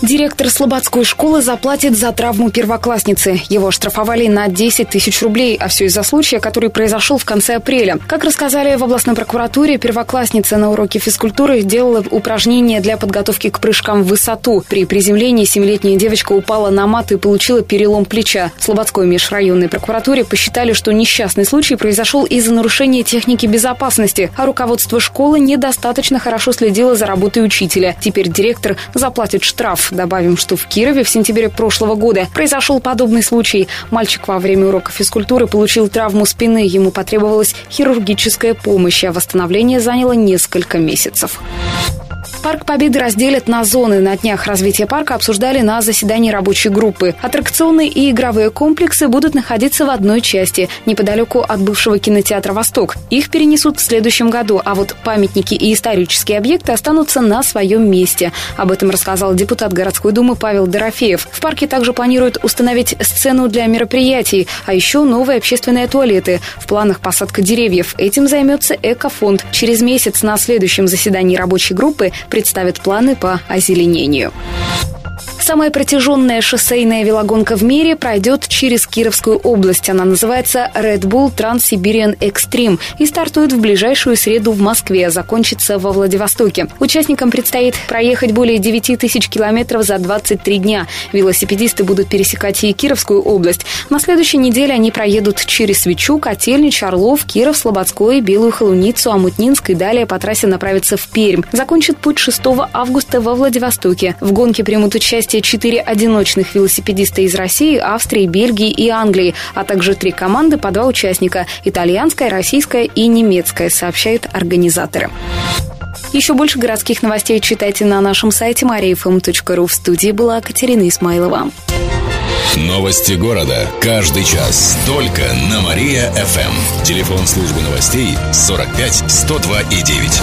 Директор Слободской школы заплатит за травму первоклассницы. Его штрафовали на 10 тысяч рублей, а все из-за случая, который произошел в конце апреля. Как рассказали в областной прокуратуре, первоклассница на уроке физкультуры делала упражнения для подготовки к прыжкам в высоту. При приземлении семилетняя девочка упала на мат и получила перелом плеча. В Слободской межрайонной прокуратуре посчитали, что несчастный случай произошел из-за нарушения техники безопасности, а руководство школы недостаточно хорошо следило за работой учителя. Теперь директор заплатит штраф. Добавим, что в Кирове в сентябре прошлого года произошел подобный случай. Мальчик во время урока физкультуры получил травму спины. Ему потребовалась хирургическая помощь, а восстановление заняло несколько месяцев. Парк Победы разделят на зоны. На днях развития парка обсуждали на заседании рабочей группы. Аттракционы и игровые комплексы будут находиться в одной части, неподалеку от бывшего кинотеатра «Восток». Их перенесут в следующем году, а вот памятники и исторические объекты останутся на своем месте. Об этом рассказал депутат городской думы Павел Дорофеев. В парке также планируют установить сцену для мероприятий, а еще новые общественные туалеты. В планах посадка деревьев. Этим займется Экофонд. Через месяц на следующем заседании рабочей группы представят планы по озеленению. Самая протяженная шоссейная велогонка в мире пройдет через Кировскую область. Она называется Red Bull Trans-Siberian Extreme и стартует в ближайшую среду в Москве, а закончится во Владивостоке. Участникам предстоит проехать более 9 тысяч километров за 23 дня. Велосипедисты будут пересекать и Кировскую область. На следующей неделе они проедут через Свечу, Котельнич, Орлов, Киров, Слободской, Белую Холуницу, Амутнинск и далее по трассе направятся в Пермь. Закончат путь 6 августа во Владивостоке. В гонке примут участие четыре одиночных велосипедиста из России, Австрии, Бельгии и Англии, а также три команды по два участника – итальянская, российская и немецкая, сообщают организаторы. Еще больше городских новостей читайте на нашем сайте mariafm.ru. В студии была Катерина Исмайлова. Новости города. Каждый час. Только на Мария-ФМ. Телефон службы новостей 45 102 и 9.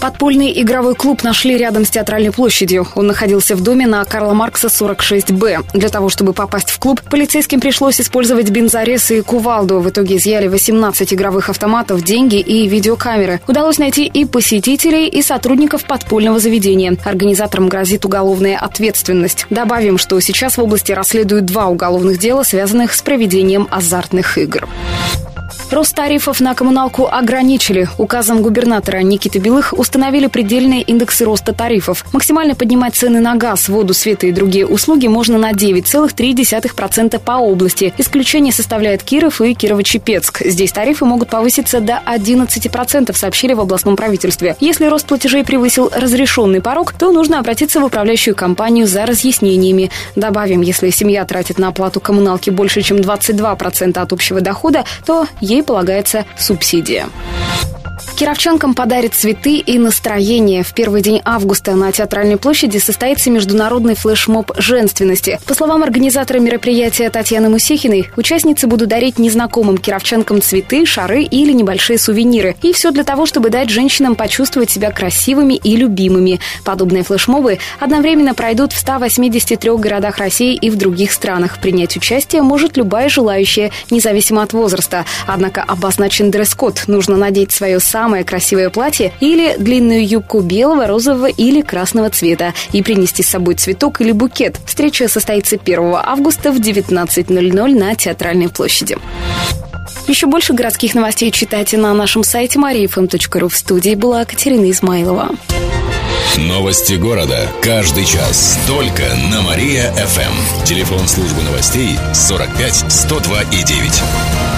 Подпольный игровой клуб нашли рядом с театральной площадью. Он находился в доме на Карла Маркса 46Б. Для того, чтобы попасть в клуб, полицейским пришлось использовать бензорез и кувалду. В итоге изъяли 18 игровых автоматов, деньги и видеокамеры. Удалось найти и посетителей, и сотрудников подпольного заведения. Организаторам грозит уголовная ответственность. Добавим, что сейчас в области расследуют два уголовных дела, связанных с проведением азартных игр. Рост тарифов на коммуналку ограничили. Указом губернатора Никиты Белых установили предельные индексы роста тарифов. Максимально поднимать цены на газ, воду, свет и другие услуги можно на 9,3% по области. Исключение составляет Киров и Кирово-Чепецк. Здесь тарифы могут повыситься до 11%, сообщили в областном правительстве. Если рост платежей превысил разрешенный порог, то нужно обратиться в управляющую компанию за разъяснениями. Добавим, если семья тратит на оплату коммуналки больше, чем 22% от общего дохода, то ей полагается субсидия. Кировчанкам подарит цветы и настроение. В первый день августа на Театральной площади состоится международный флешмоб женственности. По словам организатора мероприятия Татьяны Мусехиной, участницы будут дарить незнакомым кировчанкам цветы, шары или небольшие сувениры. И все для того, чтобы дать женщинам почувствовать себя красивыми и любимыми. Подобные флешмобы одновременно пройдут в 183 городах России и в других странах. Принять участие может любая желающая, независимо от возраста. Однако обозначен дресс-код. Нужно надеть свое самое красивое платье или длинную юбку белого, розового или красного цвета и принести с собой цветок или букет. Встреча состоится 1 августа в 19.00 на Театральной площади. Еще больше городских новостей читайте на нашем сайте mariafm.ru. В студии была Катерина Измайлова. Новости города. Каждый час. Только на Мария-ФМ. Телефон службы новостей 45 102 и 9.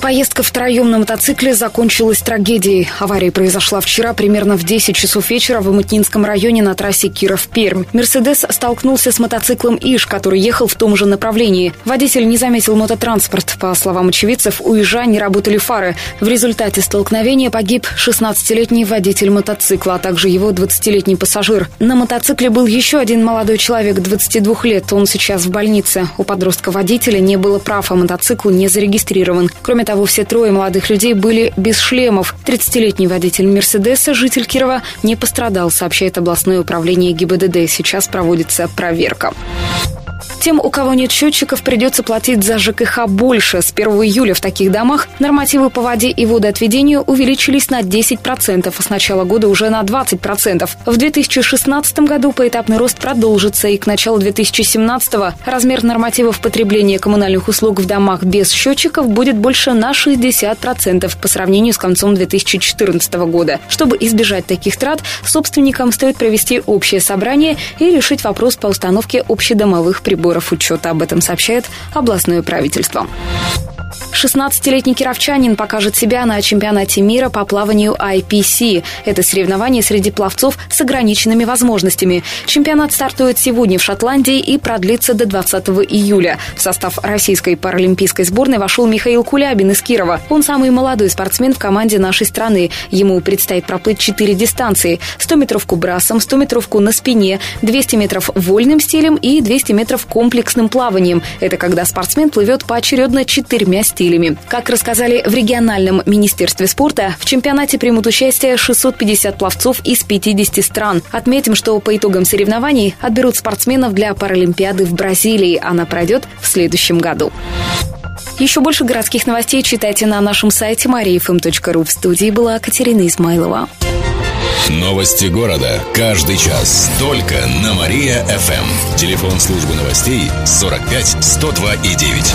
Поездка втроем на мотоцикле закончилась трагедией. Авария произошла вчера примерно в 10 часов вечера в Амутнинском районе на трассе Киров-Пермь. «Мерседес» столкнулся с мотоциклом «Иш», который ехал в том же направлении. Водитель не заметил мототранспорт. По словам очевидцев, у «Ижа» не работали фары. В результате столкновения погиб 16-летний водитель мотоцикла, а также его 20-летний пассажир. На мотоцикле был еще один молодой человек, 22 лет. Он сейчас в больнице. У подростка-водителя не было прав, а мотоцикл не зарегистрирован. Кроме того, все трое молодых людей были без шлемов. 30-летний водитель «Мерседеса», житель Кирова, не пострадал, сообщает областное управление ГИБДД. Сейчас проводится проверка. Тем, у кого нет счетчиков, придется платить за ЖКХ больше. С 1 июля в таких домах нормативы по воде и водоотведению увеличились на 10%, а с начала года уже на 20%. В 2016 году поэтапный рост продолжится, и к началу 2017 размер нормативов потребления коммунальных услуг в домах без счетчиков будет больше на 60% по сравнению с концом 2014 года. Чтобы избежать таких трат, собственникам стоит провести общее собрание и решить вопрос по установке общедомовых приборов приборов учета. Об этом сообщает областное правительство. 16-летний кировчанин покажет себя на чемпионате мира по плаванию IPC. Это соревнование среди пловцов с ограниченными возможностями. Чемпионат стартует сегодня в Шотландии и продлится до 20 июля. В состав российской паралимпийской сборной вошел Михаил Кулябин из Кирова. Он самый молодой спортсмен в команде нашей страны. Ему предстоит проплыть четыре дистанции. 100-метровку брасом, 100-метровку на спине, 200 метров вольным стилем и 200 метров комплексным плаванием. Это когда спортсмен плывет поочередно четырьмя стилями стилями. Как рассказали в региональном министерстве спорта, в чемпионате примут участие 650 пловцов из 50 стран. Отметим, что по итогам соревнований отберут спортсменов для Паралимпиады в Бразилии. Она пройдет в следующем году. Еще больше городских новостей читайте на нашем сайте mariafm.ru. В студии была Катерина Измайлова. Новости города. Каждый час. Только на Мария-ФМ. Телефон службы новостей 45 102 и 9.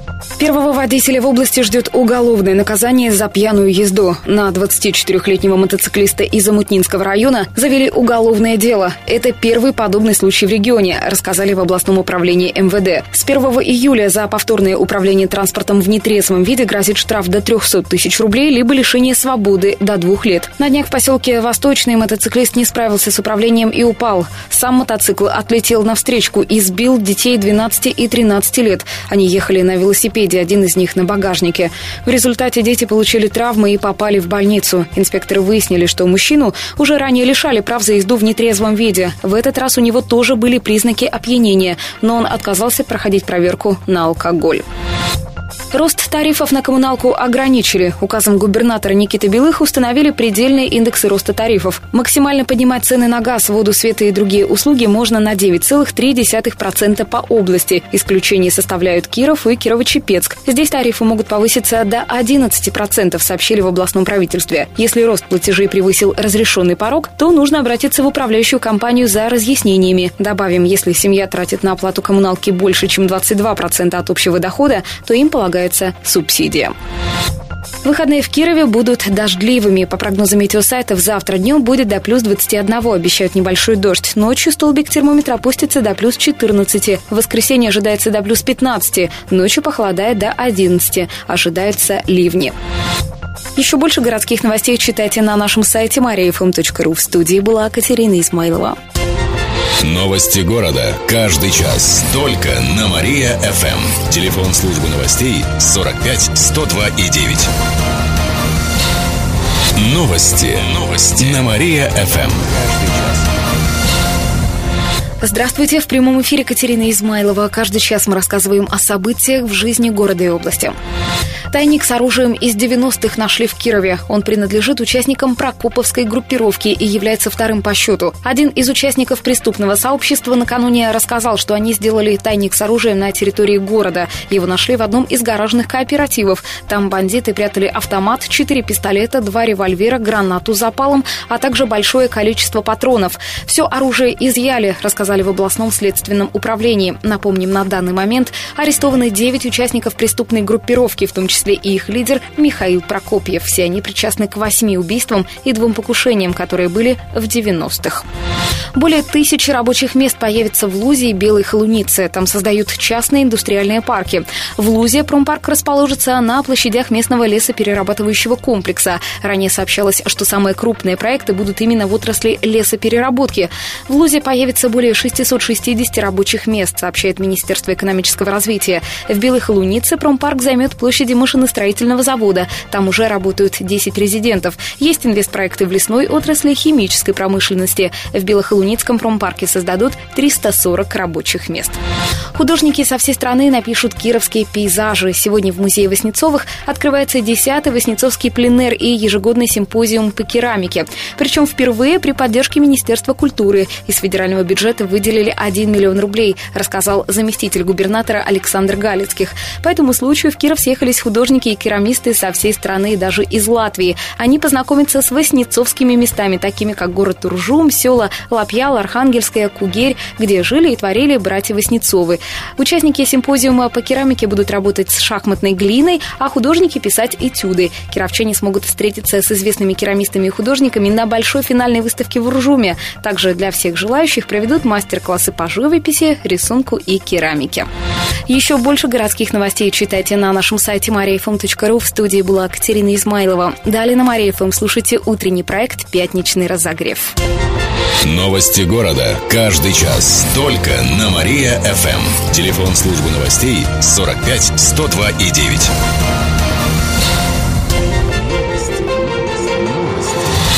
Первого водителя в области ждет уголовное наказание за пьяную езду. На 24-летнего мотоциклиста из Амутнинского района завели уголовное дело. Это первый подобный случай в регионе, рассказали в областном управлении МВД. С 1 июля за повторное управление транспортом в нетрезвом виде грозит штраф до 300 тысяч рублей, либо лишение свободы до двух лет. На днях в поселке Восточный мотоциклист не справился с управлением и упал. Сам мотоцикл отлетел на встречку и сбил детей 12 и 13 лет. Они ехали на велосипеде соседей, один из них на багажнике. В результате дети получили травмы и попали в больницу. Инспекторы выяснили, что мужчину уже ранее лишали прав за езду в нетрезвом виде. В этот раз у него тоже были признаки опьянения, но он отказался проходить проверку на алкоголь. Рост тарифов на коммуналку ограничили. Указом губернатора Никиты Белых установили предельные индексы роста тарифов. Максимально поднимать цены на газ, воду, свет и другие услуги можно на 9,3% по области. Исключение составляют Киров и Кирово-Чепецк. Здесь тарифы могут повыситься до 11%, сообщили в областном правительстве. Если рост платежей превысил разрешенный порог, то нужно обратиться в управляющую компанию за разъяснениями. Добавим, если семья тратит на оплату коммуналки больше, чем 22% от общего дохода, то им полагается субсидия. Выходные в Кирове будут дождливыми. По прогнозам метеосайтов, завтра днем будет до плюс 21. Обещают небольшой дождь. Ночью столбик термометра опустится до плюс 14. В воскресенье ожидается до плюс 15. Ночью похолодает до 11. Ожидаются ливни. Еще больше городских новостей читайте на нашем сайте mariafm.ru. В студии была Катерина Измайлова. Новости города. Каждый час. Только на Мария-ФМ. Телефон службы новостей 45 102 и 9. Новости. Новости. На Мария-ФМ. Здравствуйте. В прямом эфире Катерина Измайлова. Каждый час мы рассказываем о событиях в жизни города и области. Тайник с оружием из 90-х нашли в Кирове. Он принадлежит участникам Прокоповской группировки и является вторым по счету. Один из участников преступного сообщества накануне рассказал, что они сделали тайник с оружием на территории города. Его нашли в одном из гаражных кооперативов. Там бандиты прятали автомат, четыре пистолета, два револьвера, гранату запалом, а также большое количество патронов. Все оружие изъяли, рассказали в областном следственном управлении. Напомним, на данный момент арестованы 9 участников преступной группировки, в том числе и их лидер Михаил Прокопьев. Все они причастны к восьми убийствам и двум покушениям, которые были в 90-х. Более тысячи рабочих мест появится в Лузе и Белой Холунице. Там создают частные индустриальные парки. В Лузе промпарк расположится на площадях местного лесоперерабатывающего комплекса. Ранее сообщалось, что самые крупные проекты будут именно в отрасли лесопереработки. В Лузе появится более 660 рабочих мест, сообщает Министерство экономического развития. В Белой Холунице промпарк займет площади машиностроительного завода. Там уже работают 10 резидентов. Есть инвестпроекты в лесной отрасли химической промышленности. В Белохолуницком промпарке создадут 340 рабочих мест. Художники со всей страны напишут кировские пейзажи. Сегодня в музее Воснецовых открывается 10-й Воснецовский пленер и ежегодный симпозиум по керамике. Причем впервые при поддержке Министерства культуры. Из федерального бюджета выделили 1 миллион рублей, рассказал заместитель губернатора Александр Галицких. По этому случаю в Киров съехались художники и керамисты со всей страны, даже из Латвии. Они познакомятся с воснецовскими местами, такими как город Туржум, села Лапьял, Архангельская, Кугерь, где жили и творили братья Воснецовы. Участники симпозиума по керамике будут работать с шахматной глиной, а художники писать этюды. Кировчане смогут встретиться с известными керамистами и художниками на большой финальной выставке в Уржуме. Также для всех желающих проведут мастер-классы по живописи, рисунку и керамике. Еще больше городских новостей читайте на нашем сайте mariafm.ru. В студии была Катерина Измайлова. Далее на Мария слушайте утренний проект «Пятничный разогрев». Новости города. Каждый час. Только на Мария-ФМ. Телефон службы новостей 45 102 и 9.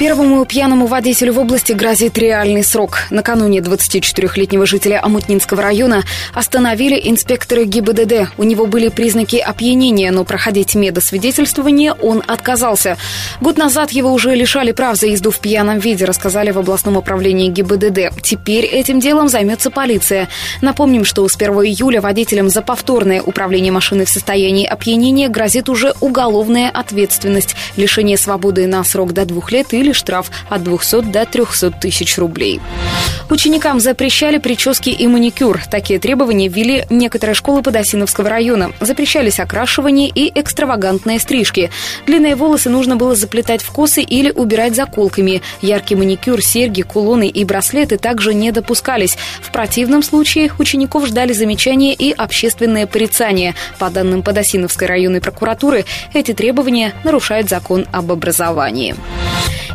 Первому пьяному водителю в области грозит реальный срок. Накануне 24-летнего жителя Амутнинского района остановили инспекторы ГИБДД. У него были признаки опьянения, но проходить медосвидетельствование он отказался. Год назад его уже лишали прав за езду в пьяном виде, рассказали в областном управлении ГИБДД. Теперь этим делом займется полиция. Напомним, что с 1 июля водителям за повторное управление машиной в состоянии опьянения грозит уже уголовная ответственность, лишение свободы на срок до двух лет или штраф от 200 до 300 тысяч рублей. Ученикам запрещали прически и маникюр. Такие требования ввели некоторые школы Подосиновского района. Запрещались окрашивание и экстравагантные стрижки. Длинные волосы нужно было заплетать в косы или убирать заколками. Яркий маникюр, серьги, кулоны и браслеты также не допускались. В противном случае учеников ждали замечания и общественное порицание. По данным Подосиновской районной прокуратуры, эти требования нарушают закон об образовании.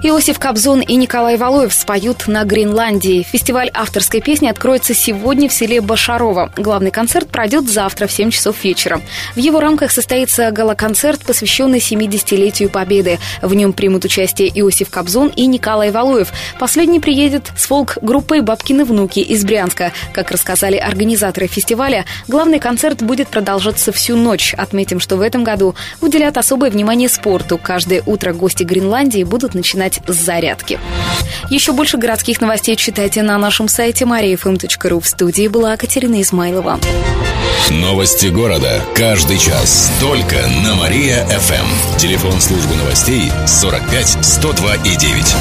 Иосиф Кобзон и Николай Валуев споют на Гренландии. Фестиваль авторской песни откроется сегодня в селе Башарова. Главный концерт пройдет завтра в 7 часов вечера. В его рамках состоится галоконцерт, посвященный 70-летию Победы. В нем примут участие Иосиф Кобзон и Николай Валуев. Последний приедет с фолк-группой «Бабкины внуки» из Брянска. Как рассказали организаторы фестиваля, главный концерт будет продолжаться всю ночь. Отметим, что в этом году уделят особое внимание спорту. Каждое утро гости Гренландии будут начинать начать с зарядки. Еще больше городских новостей читайте на нашем сайте mariafm.ru. В студии была Катерина Измайлова. Новости города. Каждый час. Только на Мария-ФМ. Телефон службы новостей 45 102 и 9.